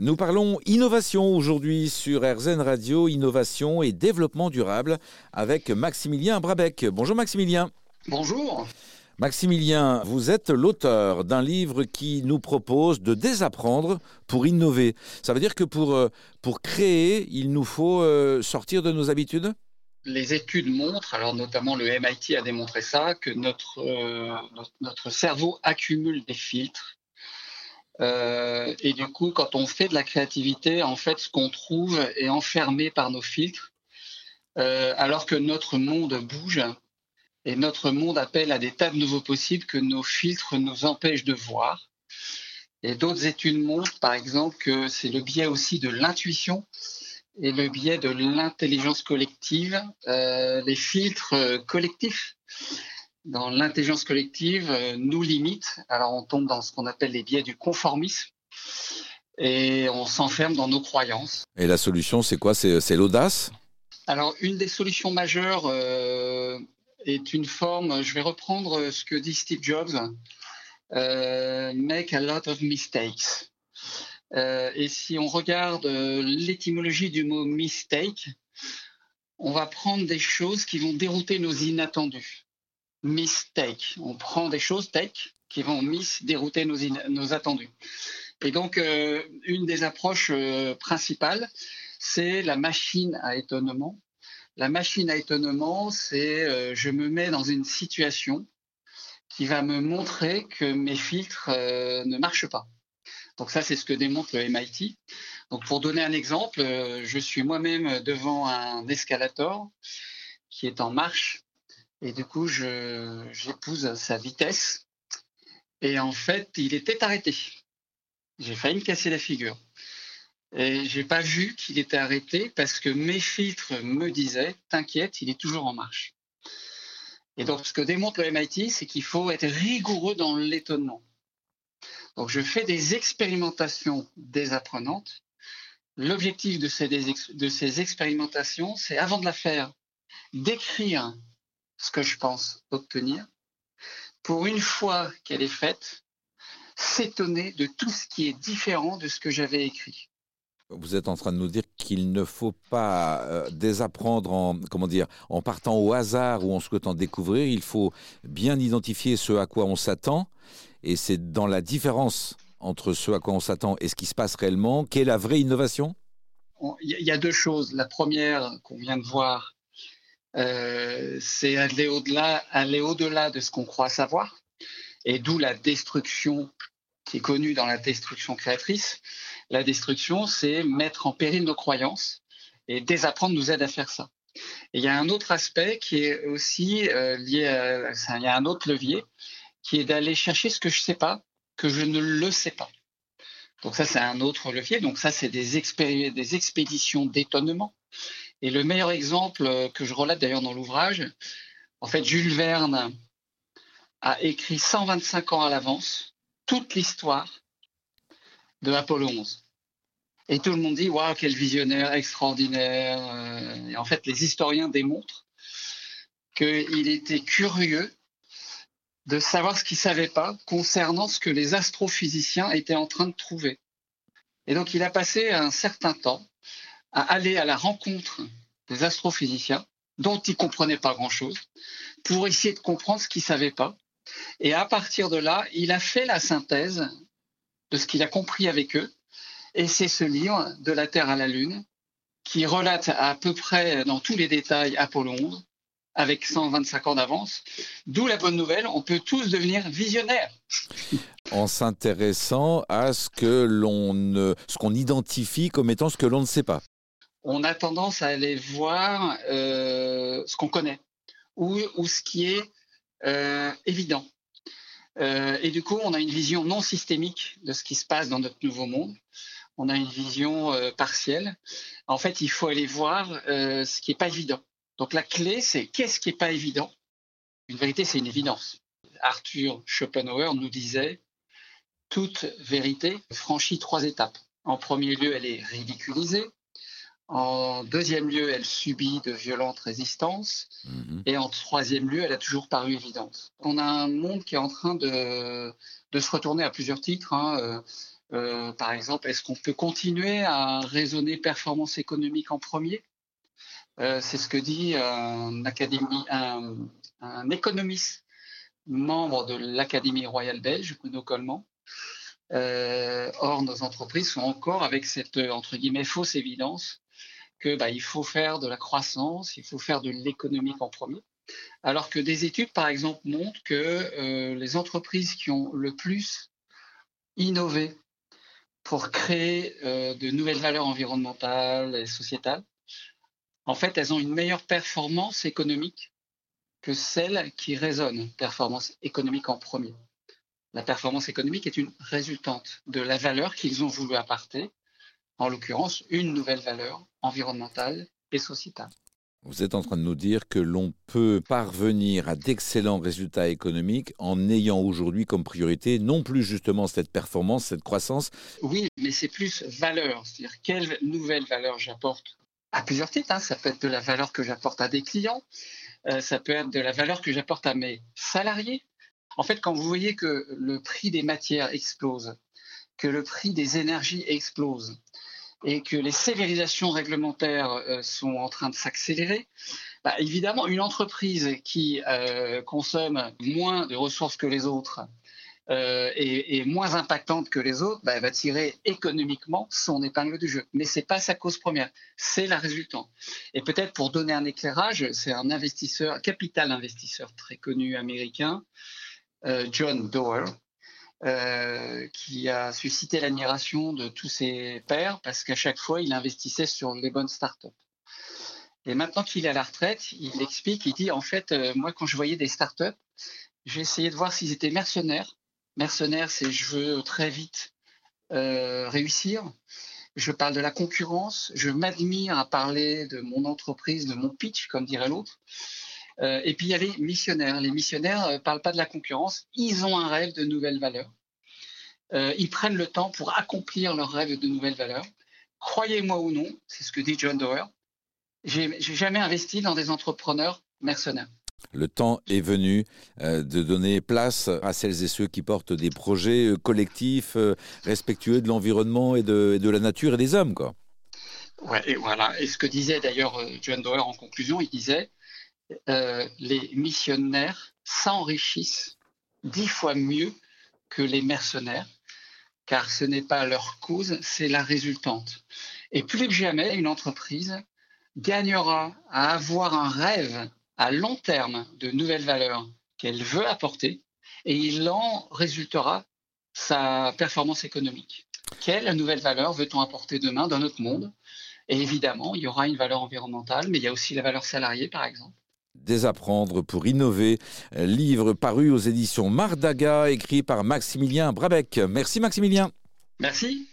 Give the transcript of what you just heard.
Nous parlons innovation aujourd'hui sur RZN Radio, innovation et développement durable avec Maximilien Brabec. Bonjour Maximilien. Bonjour. Maximilien, vous êtes l'auteur d'un livre qui nous propose de désapprendre pour innover. Ça veut dire que pour, euh, pour créer, il nous faut euh, sortir de nos habitudes? Les études montrent, alors notamment le MIT a démontré ça, que notre, euh, notre, cerveau accumule des filtres. Euh, et du coup, quand on fait de la créativité, en fait, ce qu'on trouve est enfermé par nos filtres, euh, alors que notre monde bouge et notre monde appelle à des tas de nouveaux possibles que nos filtres nous empêchent de voir. Et d'autres études montrent, par exemple, que c'est le biais aussi de l'intuition et le biais de l'intelligence collective, euh, les filtres collectifs dans l'intelligence collective euh, nous limitent. Alors on tombe dans ce qu'on appelle les biais du conformisme et on s'enferme dans nos croyances. Et la solution, c'est quoi? C'est l'audace? Alors une des solutions majeures est une forme, je vais reprendre ce que dit Steve Jobs, make a lot of mistakes. Euh, et si on regarde euh, l'étymologie du mot mistake, on va prendre des choses qui vont dérouter nos inattendus. Mistake. On prend des choses take qui vont miss dérouter nos, attendus. Et donc, euh, une des approches principales, c'est la machine à étonnement. La machine à étonnement, c'est je me mets dans une situation qui va me montrer que mes filtres ne marchent pas. Donc ça, c'est ce que démontre le MIT. Donc pour donner un exemple, euh, je suis moi-même devant un escalator qui est en marche et du coup, j'épouse sa vitesse et en fait, il était arrêté. J'ai failli me casser la figure. Et j'ai pas vu qu'il était arrêté parce que mes filtres me disaient T'inquiète, il est toujours en marche. Et donc, ce que démontre le MIT, c'est qu'il faut être rigoureux dans l'étonnement. Donc, je fais des expérimentations désapprenantes. L'objectif de ces, de ces expérimentations, c'est avant de la faire, d'écrire ce que je pense obtenir. Pour une fois qu'elle est faite, s'étonner de tout ce qui est différent de ce que j'avais écrit. Vous êtes en train de nous dire qu'il ne faut pas euh, désapprendre en, comment dire, en partant au hasard ou en souhaitant découvrir. Il faut bien identifier ce à quoi on s'attend et c'est dans la différence entre ce à quoi on s'attend et ce qui se passe réellement qu'est la vraie innovation? Il y a deux choses. La première qu'on vient de voir, euh, c'est aller au-delà, aller au-delà de ce qu'on croit savoir, et d'où la destruction qui est connue dans la destruction créatrice. La destruction, c'est mettre en péril nos croyances, et désapprendre nous aide à faire ça. Et il y a un autre aspect qui est aussi euh, lié à, il y a un autre levier, qui est d'aller chercher ce que je ne sais pas, que je ne le sais pas. Donc ça, c'est un autre levier. Donc ça, c'est des, des expéditions d'étonnement. Et le meilleur exemple que je relate d'ailleurs dans l'ouvrage, en fait, Jules Verne a écrit 125 ans à l'avance toute l'histoire de Apollo 11. Et tout le monde dit, waouh, quel visionnaire extraordinaire. Euh, et en fait, les historiens démontrent qu'il était curieux de savoir ce qu'il savait pas concernant ce que les astrophysiciens étaient en train de trouver. Et donc, il a passé un certain temps à aller à la rencontre des astrophysiciens, dont il comprenait pas grand-chose, pour essayer de comprendre ce qu'il savait pas. Et à partir de là, il a fait la synthèse de ce qu'il a compris avec eux. Et c'est ce livre, De la Terre à la Lune, qui relate à peu près dans tous les détails Apollo 11, avec 125 ans d'avance. D'où la bonne nouvelle, on peut tous devenir visionnaires. En s'intéressant à ce que l'on ce qu'on identifie comme étant ce que l'on ne sait pas. On a tendance à aller voir euh, ce qu'on connaît ou, ce qui est euh, évident. Euh, et du coup, on a une vision non systémique de ce qui se passe dans notre nouveau monde. On a une vision partielle. En fait, il faut aller voir ce qui n'est pas évident. Donc la clé, c'est qu'est-ce qui n'est pas évident? Une vérité, c'est une évidence. Arthur Schopenhauer nous disait, toute vérité franchit trois étapes. En premier lieu, elle est ridiculisée. En deuxième lieu, elle subit de violentes résistances. Mhm. Et en troisième lieu, elle a toujours paru évidente. On a un monde qui est en train de, se retourner à plusieurs titres. Hein. Euh, Euh, par exemple, est-ce qu'on peut continuer à raisonner performance économique en premier? Euh, C'est ce que dit un, académie, un, un économiste membre de l'Académie royale belge, Bruno Coleman. Euh, or, nos entreprises sont encore avec cette entre guillemets fausse évidence que bah, il faut faire de la croissance, il faut faire de l'économique en premier. Alors que des études, par exemple, montrent que euh, les entreprises qui ont le plus innové pour créer euh, de nouvelles valeurs environnementales et sociétales, en fait, elles ont une meilleure performance économique que celles qui raisonnent performance économique en premier. La performance économique est une résultante de la valeur qu'ils ont voulu apporter, en l'occurrence une nouvelle valeur environnementale et sociétale. Vous êtes en train de nous dire que l'on peut parvenir à d'excellents résultats économiques en ayant aujourd'hui comme priorité non plus justement cette performance, cette croissance. Oui, mais c'est plus valeur, c'est-à-dire quelle nouvelle valeur j'apporte à plusieurs titres. Hein. Ça peut être de la valeur que j'apporte à des clients, euh, ça peut être de la valeur que j'apporte à mes salariés. En fait, quand vous voyez que le prix des matières explose, que le prix des énergies explose, et que les sévérisations réglementaires euh, sont en train de s'accélérer, bah, évidemment, une entreprise qui euh, consomme moins de ressources que les autres euh, et, moins impactante que les autres, bah, va tirer économiquement son épingle du jeu. Mais c'est pas sa cause première, c'est la résultante. Et peut-être pour donner un éclairage, c'est un capital investisseur très connu américain, John Doerr, euh, qui a suscité l'admiration de tous ses pairs parce qu'à chaque fois, il investissait sur les bonnes startups. Et maintenant qu'il est à la retraite, il explique, il dit en fait, euh, moi quand je voyais des startups, j'ai essayé de voir s'ils étaient mercenaires. Mercenaires, c'est je veux très vite euh, réussir. Je parle de la concurrence. Je m'admire à parler de mon entreprise, de mon pitch, comme dirait l'autre. Euh, et puis il y a les missionnaires. Les missionnaires ne euh, parlent pas de la concurrence, ils ont un rêve de nouvelles valeurs. Euh, ils prennent le temps pour accomplir leur rêve de nouvelles valeurs. Croyez-moi ou non, c'est ce que dit John Doerr, j'ai jamais investi dans des entrepreneurs mercenaires. Le temps est venu de donner place à celles et ceux qui portent des projets collectifs respectueux de l'environnement et de, de, la nature et des hommes. Quoi. Ouais, et voilà. Et ce que disait d'ailleurs John Doerr en conclusion, il disait euh, les missionnaires s'enrichissent dix fois mieux que les mercenaires, car ce n'est pas leur cause, c'est la résultante. Et plus que jamais, une entreprise gagnera à avoir un rêve à long terme de nouvelles valeurs qu'elle veut apporter, et il en résultera sa performance économique. Quelle nouvelle valeur veut-on apporter demain dans notre monde? Et évidemment, il y aura une valeur environnementale, mais il y a aussi la valeur salariée, par exemple. Désapprendre pour innover, livre paru aux éditions Mardaga, écrit par Maximilien Brabec. Merci Maximilien. Merci.